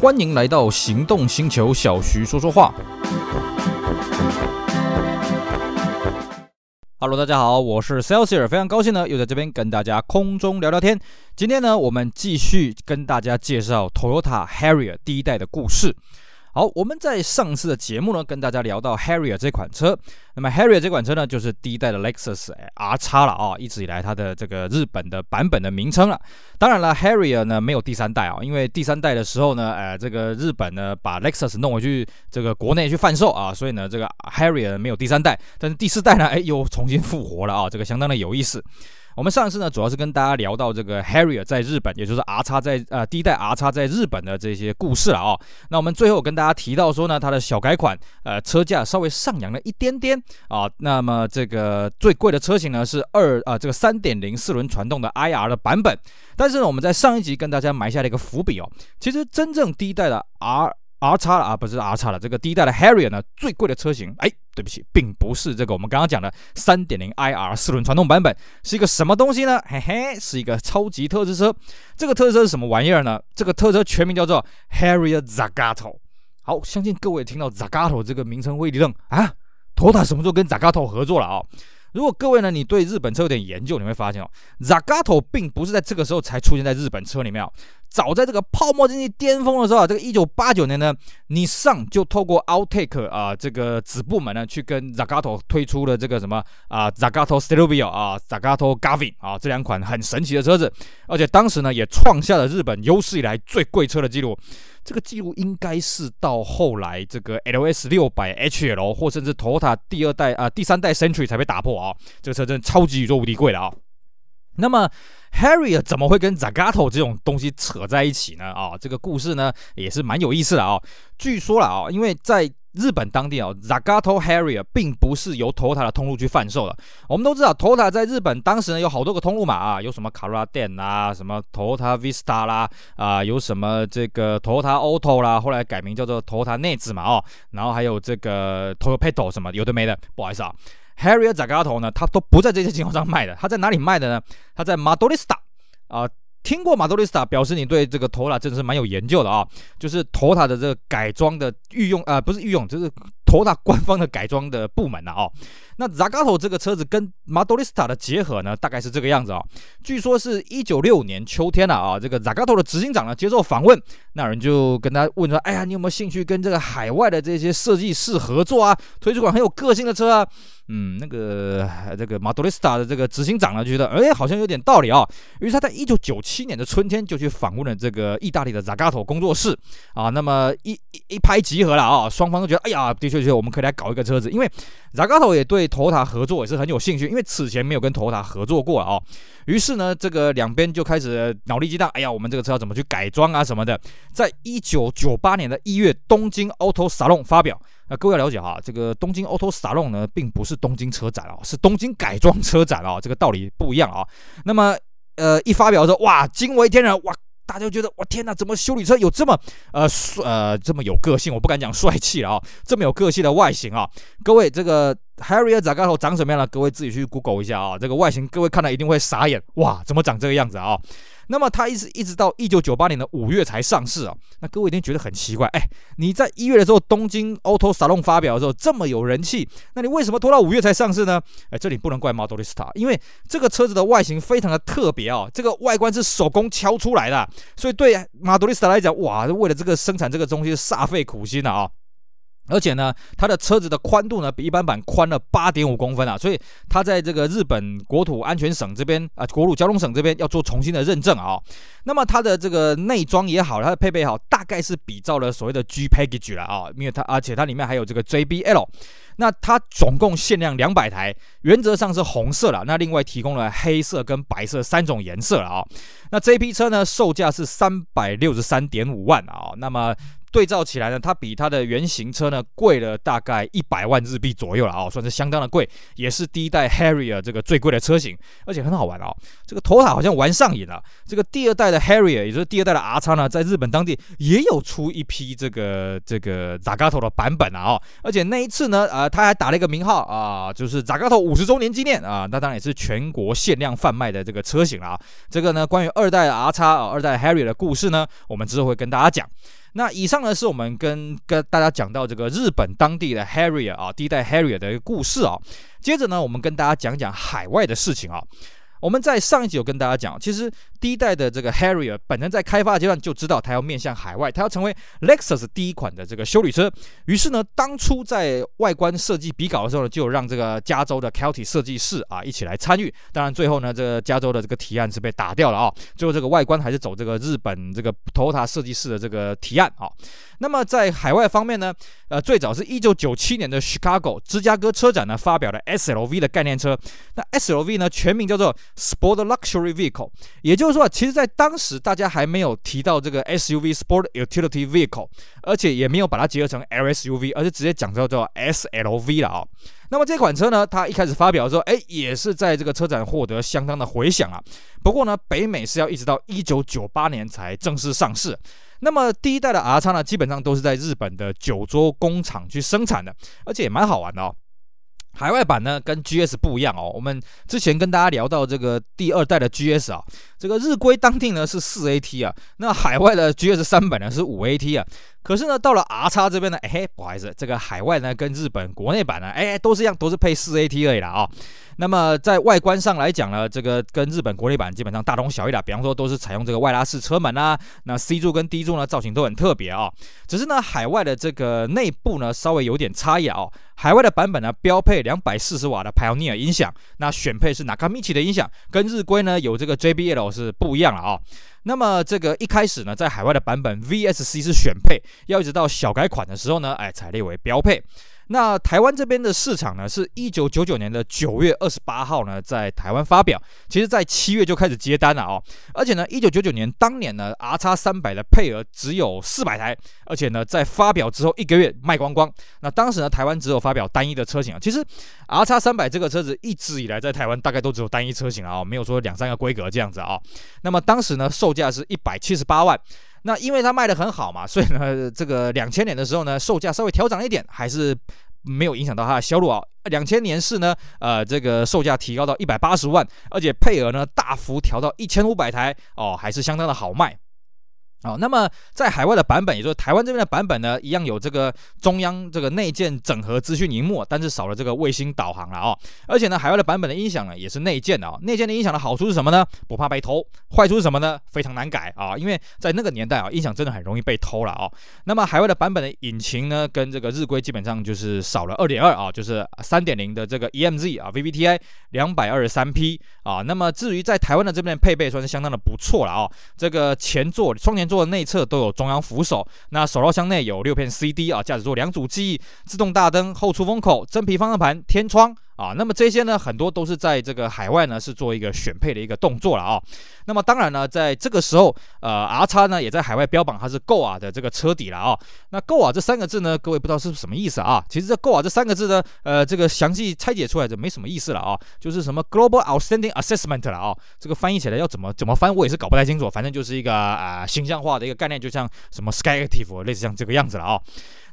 欢迎来到行动星球，小徐说说话。Hello，大家好，我是 Celsius，非常高兴呢，又在这边跟大家空中聊聊天。今天呢，我们继续跟大家介绍 Toyota Harrier 第一代的故事。好，我们在上次的节目呢，跟大家聊到 Harrier 这款车。那么 Harrier 这款车呢，就是第一代的 Lexus RX 了啊，一直以来它的这个日本的版本的名称了。当然了，Harrier 呢没有第三代啊，因为第三代的时候呢，呃，这个日本呢把 Lexus 弄回去这个国内去贩售啊，所以呢，这个 Harrier 没有第三代。但是第四代呢，哎，又重新复活了啊，这个相当的有意思。我们上次呢，主要是跟大家聊到这个 Harrier 在日本，也就是 RX 在呃第一代 RX 在日本的这些故事了啊、那我们最后跟大家提到说呢，它的小改款，呃，车价稍微上扬了一点点啊。那么这个最贵的车型呢是二啊、这个三点零四轮传动的 IR 的版本。但是呢，我们在上一集跟大家埋下了一个伏笔哦，其实真正第一代的 R RX 啊，不是 RX 了，这个第一代的 Harrier 呢，最贵的车型，哎。对不起，并不是这个我们刚刚讲的三点零 IR 四轮传动版本，是一个什么东西呢？嘿嘿，是一个超级特制车。这个特制车是什么玩意儿呢？这个特车全名叫做 Harrier Zagato。好，相信各位听到 Zagato 这个名称会一愣啊 tota 什么时候跟 Zagato 合作了啊、如果各位呢，你对日本车有点研究，你会发现哦，Zagato 并不是在这个时候才出现在日本车里面哦。早在这个泡沫经济巅峰的时候啊，这个一九八九年呢，尼桑就透过 Outtake 啊这个子部门呢，去跟 Zagato 推出了这个什么啊 Zagato Stelvio 啊 Zagato Gavin 啊这两款很神奇的车子，而且当时呢也创下了日本有史以来最贵车的记录。这个记录应该是到后来这个 LS 六百 HL 或甚至 Toyota 第二代啊第三代 Century 才被打破啊，这个车真的超级宇宙无敌贵的啊。那么 Harrier 怎么会跟 Zagato 这种东西扯在一起呢？啊，这个故事呢也是蛮有意思的啊。据说了啊，因为在日本当地啊，Zagato Harrier 并不是由 Toyota 的通路去贩售的。我们都知道，Toyota 在日本当时呢有好多个通路嘛啊，有什么 Corolla Den 啦，什么 Toyota Vista 啦，啊，有什么这个 Toyota Auto 啦，后来改名叫做 Toyota Net 嘛哦，然后还有这个 Toyopet 什么有的没的，不好意思啊。Harrier Zagato 呢，它都不在这些经销商卖的，它在哪里卖的呢？它在 Motorista 啊，听过 Motorista 表示你对这个 Tota 真的是蛮有研究的啊，就是 Tota 的这个改装的御用啊，不是御用，就是。Tota 官方的改装的部门呐，哦，那 Zagato 这个车子跟 Motorista 的结合呢，大概是这个样子啊。据说是一九六五年秋天了啊，这个 Zagato 的执行长呢接受访问，那人就跟他问说：“哎呀，你有没有兴趣跟这个海外的这些设计师合作啊？推出款很有个性的车啊？”嗯，那个这个马杜雷斯塔的这个执行长呢，就觉得哎，好像有点道理啊。于是他在一九九七年的春天就去访问了这个意大利的 Zagato 工作室啊。那么一一一拍即合了啊，双方都觉得哎呀，的确。确我们可以来搞一个车子，因为 Zagato 也对头塔合作也是很有兴趣，因为此前没有跟头塔合作过啊、于是呢，这个两边就开始脑力激荡，哎呀，我们这个车要怎么去改装啊什么的。在一九九八年的一月，东京 Auto Salon 发表。啊各位要了解哈，这个东京 Auto Salon 呢，并不是东京车展啊，是东京改装车展啊，这个道理不一样啊。那么，呃，一发表的时候，哇，惊为天人，哇！大家觉得，我天哪，怎么修理车有这么呃帅呃这么有个性？我不敢讲帅气了啊，这么有个性的外形啊！各位，这个 Harrier Zagato 长什么样了？各位自己去 Google 一下啊，这个外形各位看了一定会傻眼，哇，怎么长这个样子啊？那么它一直一直到一九九八年的五月才上市啊，那各位一定觉得很奇怪，哎，你在一月的时候东京 Auto Salon 发表的时候这么有人气，那你为什么拖到五月才上市呢？哎，这里不能怪 Motorista，因为这个车子的外形非常的特别啊，这个外观是手工敲出来的，所以对 Motorista 来讲，哇，为了这个生产这个东西煞费苦心了啊。而且呢，它的车子的宽度呢比一般版宽了八点五公分啊，所以它在这个日本国土安全省这边啊，国土交通省这边要做重新的认证啊。那么它的这个内装也好，它的配备也好，大概是比照了所谓的 G Package 了啊，因为它而且它里面还有这个 JBL。那它总共限量两百台，原则上是红色了，那另外提供了黑色跟白色三种颜色了啊。那这批车呢，售价是三百六十三点五万啊。那么对照起来呢，它比它的原型车呢贵了大概一百万日币左右了啊，算是相当的贵，也是第一代 Harrier 这个最贵的车型，而且很好玩啊。这个 Toyota 好像玩上瘾了，这个第二代的 Harrier，也就是第二代的 RX 呢，在日本当地也有出一批这个这个 Zagato 的版本啊，而且那一次呢，呃。他还打了一个名号啊，就是扎卡头五十周年纪念啊，那当然也是全国限量贩卖的这个车型了啊。这个呢，关于二代 R 叉啊，二代 Harrier 的故事呢，我们之后会跟大家讲。那以上呢，是我们跟跟大家讲到这个日本当地的 Harrier 啊，第一代 Harrier 的一个故事啊。接着呢，我们跟大家讲讲海外的事情啊。我们在上一集有跟大家讲，其实第一代的这个 Harrier 本身在开发阶段就知道它要面向海外，它要成为 Lexus 第一款的这个休旅车。于是呢，当初在外观设计比稿的时候呢，就让这个加州的 Kelty 设计师啊一起来参与。当然最后呢，这个加州的这个提案是被打掉了啊。最后这个外观还是走这个日本这个 Toyota 设计师的这个提案啊。那么在海外方面呢，呃，最早是一九九七年的 Chicago 芝加哥车展呢发表了 SLV 的概念车。那 SLV 呢全名叫做 Sport Luxury Vehicle，也就是说，其实在当时大家还没有提到这个 SUV Sport Utility Vehicle，而且也没有把它结合成 LSUV，而是直接讲叫做 SLV 了啊、哦。那么这款车呢，它一开始发表的时候，哎，也是在这个车展获得相当的回响啊。不过呢，北美是要一直到一九九八年才正式上市。那么第一代的 R 叉呢，基本上都是在日本的九州工厂去生产的，而且也蛮好玩的哦。海外版呢跟 GS 不一样哦，我们之前跟大家聊到这个第二代的 GS 啊，这个日规当定呢是四 AT 啊，那海外的 GS 三百呢是五 AT 啊。可是呢，到了 R 叉这边呢，哎，不好意思，这个海外呢跟日本国内版呢，哎，都是一样，都是配四 AT 而已啦啊、那么在外观上来讲呢，这个跟日本国内版基本上大同小异啦。比方说都是采用这个外拉式车门啊，那 C 柱跟 D 柱呢造型都很特别啊、哦。只是呢，海外的这个内部呢稍微有点差异、哦。海外的版本呢标配两百四十瓦的 Pioneer 音响，那选配是 Nakamichi 的音响，跟日规呢有这个 JBL 是不一样了啊、那么这个一开始呢，在海外的版本 VSC 是选配，要一直到小改款的时候呢，哎，才列为标配。那台湾这边的市场呢，是一九九九年的九月二十八号呢，在台湾发表。其实，在七月就开始接单了哦。而且呢，一九九九年当年呢，R 叉三百的配额只有四百台，而且呢，在发表之后一个月卖光光。那当时呢，台湾只有发表单一的车型啊。其实，R 叉三百这个车子一直以来在台湾大概都只有单一车型啊，没有说两三个规格这样子啊。那么当时呢，售价是一百七十八万。那因为它卖的很好嘛，所以呢，这个两千年的时候呢，售价稍微调涨一点，还是没有影响到它的销路啊。两千年是呢，呃，这个售价提高到一百八十万，而且配额呢大幅调到一千五百台哦，还是相当的好卖。哦，那么在海外的版本，也就是台湾这边的版本呢，一样有这个中央这个内建整合资讯荧幕，但是少了这个卫星导航了哦。而且呢，海外的版本的音响呢，也是内建的哦。内建的音响的好处是什么呢？不怕被偷。坏处是什么呢？非常难改啊，因为在那个年代啊，音响真的很容易被偷了哦。那么海外的版本的引擎呢，跟这个日规基本上就是少了二点二啊，就是三点零的这个 EMZ 啊，VVTi 两百二十三匹啊。那么至于在台湾的这边的配备，算是相当的不错了哦。这个前座双前座内侧都有中央扶手，那手套箱内有六片 CD 啊，驾驶座两组记忆，自动大灯，后出风口，真皮方向盘，天窗。啊，那么这些呢，很多都是在这个海外呢，是做一个选配的一个动作了啊。那么当然呢，在这个时候，呃，R 叉呢也在海外标榜它是 GOA 的这个车底了啊。那 GOA 这三个字呢，各位不知道是什么意思啊？其实这 GOA 这三个字呢，呃，这个详细拆解出来就没什么意思了啊，就是什么 Global Outstanding Assessment 了啊。这个翻译起来要怎么怎么翻，我也是搞不太清楚。反正就是一个啊、形象化的一个概念，就像什么 Sky Active 类似像这个样子了啊。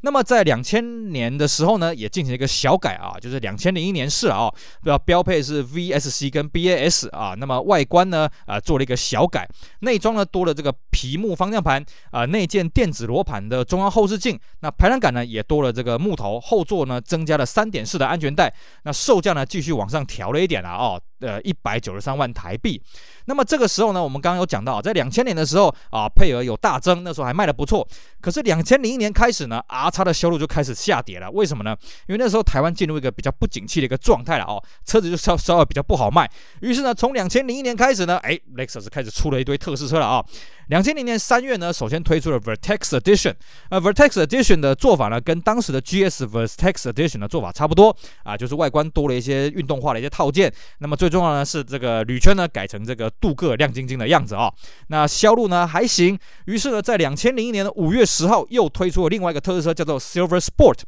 那么在两千年的时候呢，也进行了一个小改啊，就是两千零一年式了啊，标标配是 VSC 跟 BAS 啊，那么外观呢啊做了一个小改，内装呢多了这个皮木方向盘啊，内建电子罗盘的中央后视镜，那排挡杆呢也多了这个木头，后座呢增加了三点式的安全带，那售价呢继续往上调了一点了啊。呃，一百九十三万台币。那么这个时候呢，我们刚刚有讲到，在两千年的时候啊，配额有大增，那时候还卖得不错。可是两千零一年开始呢，R 叉的销路就开始下跌了。为什么呢？因为那时候台湾进入一个比较不景气的一个状态了哦，车子就稍稍微比较不好卖。于是呢，从两千零一年开始呢，哎，Lexus 开始出了一堆特试车了啊。两千零年三月呢，首先推出了 Vertex Edition。呃，Vertex Edition 的做法呢，跟当时的 GS Vertex Edition 的做法差不多啊，就是外观多了一些运动化的一些套件。那么最重要呢是这个铝圈呢改成这个镀铬亮晶晶的样子啊。那销路呢还行。于是呢，在两千零一年的五月十号又推出了另外一个特色车，叫做 Silver Sport。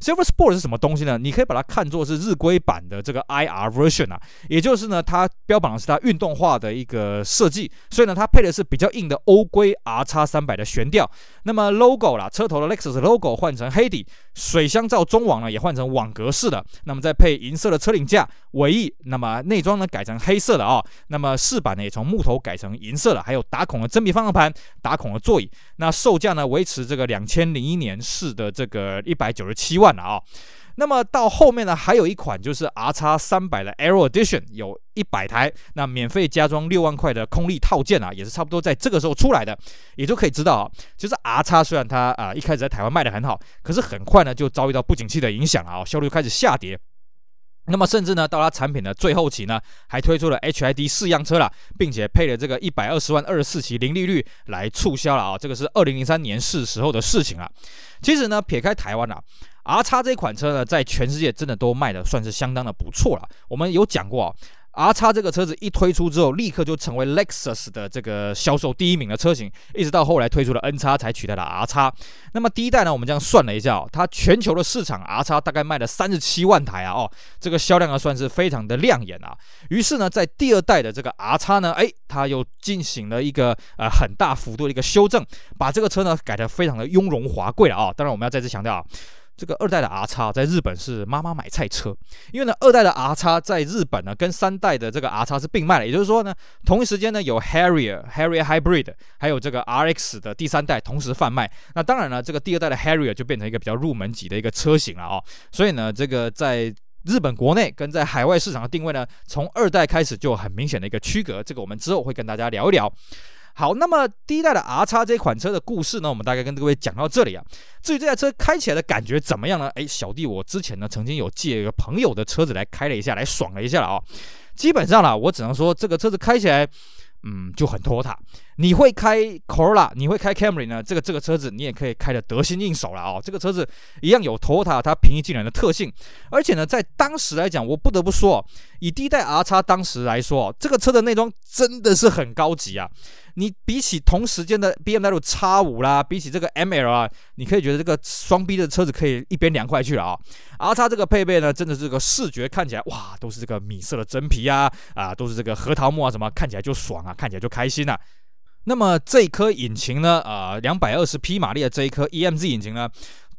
Silver Sport 是什么东西呢？你可以把它看作是日规版的这个 IR version 啊，也就是呢，它标榜的是它运动化的一个设计，所以呢，它配的是比较硬的欧规 R 叉三百的悬吊。那么 logo 啦，车头的 Lexus logo 换成黑底，水箱罩中网呢也换成网格式的，那么再配银色的车顶架尾翼，那么内装呢改成黑色的啊、那么饰板呢也从木头改成银色的，还有打孔的真皮方向盘，打孔的座椅，那售价呢维持这个两千零一年式的这个一百九十七万了啊、那么到后面呢，还有一款就是 RX 三百的 Aero Edition，有一百台，那免费加装六万块的空力套件啊，也是差不多在这个时候出来的，也就可以知道啊，其实 RX 虽然它啊、一开始在台湾卖得很好，可是很快呢就遭遇到不景气的影响了啊，销量开始下跌。那么甚至呢，到它产品的最后期呢，还推出了 HID 四样车了，并且配了这个一百二十万二十四期零利率来促销了啊，这个是二零零三年是时候的事情了。其实呢，撇开台湾啊。R 叉这款车呢，在全世界真的都卖的算是相当的不错了。我们有讲过啊，R 叉这个车子一推出之后，立刻就成为 Lexus 的这个销售第一名的车型，一直到后来推出了 N 叉才取代了 R 叉。那么第一代呢，我们这样算了一下哦，它全球的市场 R 叉大概卖了三十七万台啊，哦，这个销量呢算是非常的亮眼啊。于是呢，在第二代的这个 R 叉呢，哎，它又进行了一个呃很大幅度的一个修正，把这个车呢改得非常的雍容华贵了啊。当然，我们要再次强调啊。这个二代的 R 叉在日本是妈妈买菜车，因为呢，二代的 R 叉在日本呢跟三代的这个 R 叉是并卖的，也就是说呢，同一时间呢有 Harrier、Harrier Hybrid，还有这个 RX 的第三代同时贩卖。那当然了，这个第二代的 Harrier 就变成一个比较入门级的一个车型了哦。所以呢，这个在日本国内跟在海外市场的定位呢，从二代开始就很明显的一个区隔。这个我们之后会跟大家聊一聊。好，那么第一代的 R 叉这款车的故事呢，我们大概跟各位讲到这里啊。至于这台车开起来的感觉怎么样呢？诶，小弟我之前呢曾经有借一个朋友的车子来开了一下，来爽了一下了啊。基本上啦，我只能说这个车子开起来。嗯，就很拖沓。你会开 Corolla，你会开 Camry 呢？这个这个车子你也可以开得得心应手了哦。这个车子一样有拖沓它平易近人的特性，而且呢，在当时来讲，我不得不说，以第一代 R 叉当时来说，这个车的内装真的是很高级啊。你比起同时间的 BMW X5 啦，比起这个 ML 啊，你可以觉得这个双 B 的车子可以一边凉快去了啊。R 叉这个配备呢，真的这个视觉看起来哇，都是这个米色的真皮啊，啊，都是这个核桃木啊，什么看起来就爽啊，看起来就开心呐、啊。那么这一颗引擎呢，啊，两百二十匹马力的这一颗 EMZ 引擎呢。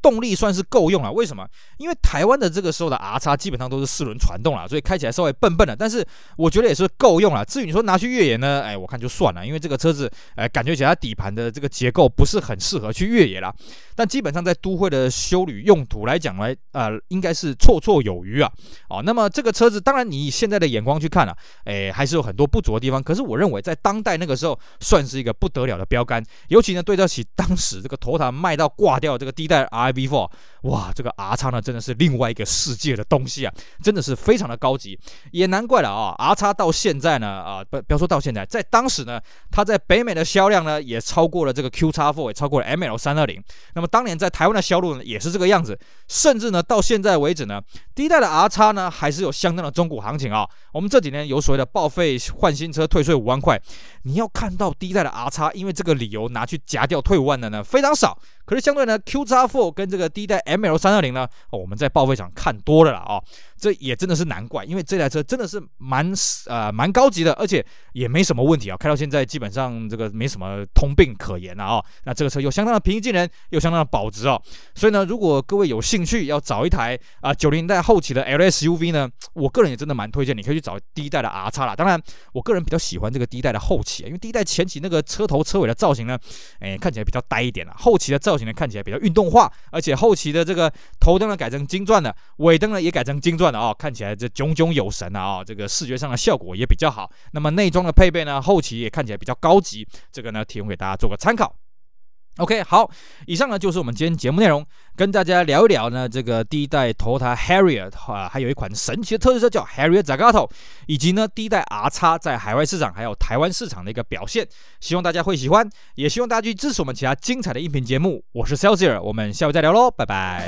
动力算是够用了，为什么？因为台湾的这个时候的 R 叉基本上都是四轮传动了，所以开起来稍微笨笨的，但是我觉得也是够用了。至于你说拿去越野呢，哎，我看就算了，因为这个车子，哎，感觉起来底盘的这个结构不是很适合去越野了。但基本上在都会的修旅用途来讲来，呃，应该是绰绰有余啊。哦，那么这个车子，当然你以现在的眼光去看啊，哎，还是有很多不足的地方。可是我认为在当代那个时候，算是一个不得了的标杆，尤其呢对照起当时这个 Toyota 卖到挂掉这个第一代 RAV4。哇，这个 R 叉呢，真的是另外一个世界的东西啊，真的是非常的高级，也难怪了啊。R 叉到现在呢，啊，不，不要说到现在，在当时呢，它在北美的销量呢，也超过了这个 Q 叉 Four，也超过了 ML 三二零。那么当年在台湾的销路呢，也是这个样子，甚至呢，到现在为止呢，第一代的 R 叉呢，还是有相当的中古行情啊。我们这几年有所谓的报废换新车退税五万块，你要看到第一代的 R 叉，因为这个理由拿去夹掉退五万的呢，非常少。可是相对呢，QX4 跟这个第一代 ML 三二零呢，我们在报废场看多了啦啊。这也真的是难怪，因为这台车真的是蛮呃蛮高级的，而且也没什么问题啊，开到现在基本上这个没什么通病可言了啊。那这个车又相当的平易近人，又相当的保值哦。所以呢，如果各位有兴趣要找一台啊九零代后期的 LSUV 呢，我个人也真的蛮推荐，你可以去找第一代的 R 叉啦。当然，我个人比较喜欢这个第一代的后期，因为第一代前期那个车头车尾的造型呢，哎看起来比较呆一点了，后期的造型呢看起来比较运动化，而且后期的这个头灯呢改成金钻的，尾灯呢也改成金钻。啊，看起来这炯炯有神啊，这个视觉上的效果也比较好。那么内装的配备呢，后期也看起来比较高级。这个呢，提供给大家做个参考。OK，好，以上呢就是我们今天节目内容，跟大家聊一聊呢这个第一代 Toyota Harrier 啊，还有一款神奇的特仕车叫 Harrier Zagato，以及呢第一代 R 叉在海外市场还有台湾市场的一个表现。希望大家会喜欢，也希望大家去支持我们其他精彩的音频节目。我是 Celsior，我们下回再聊喽，拜拜。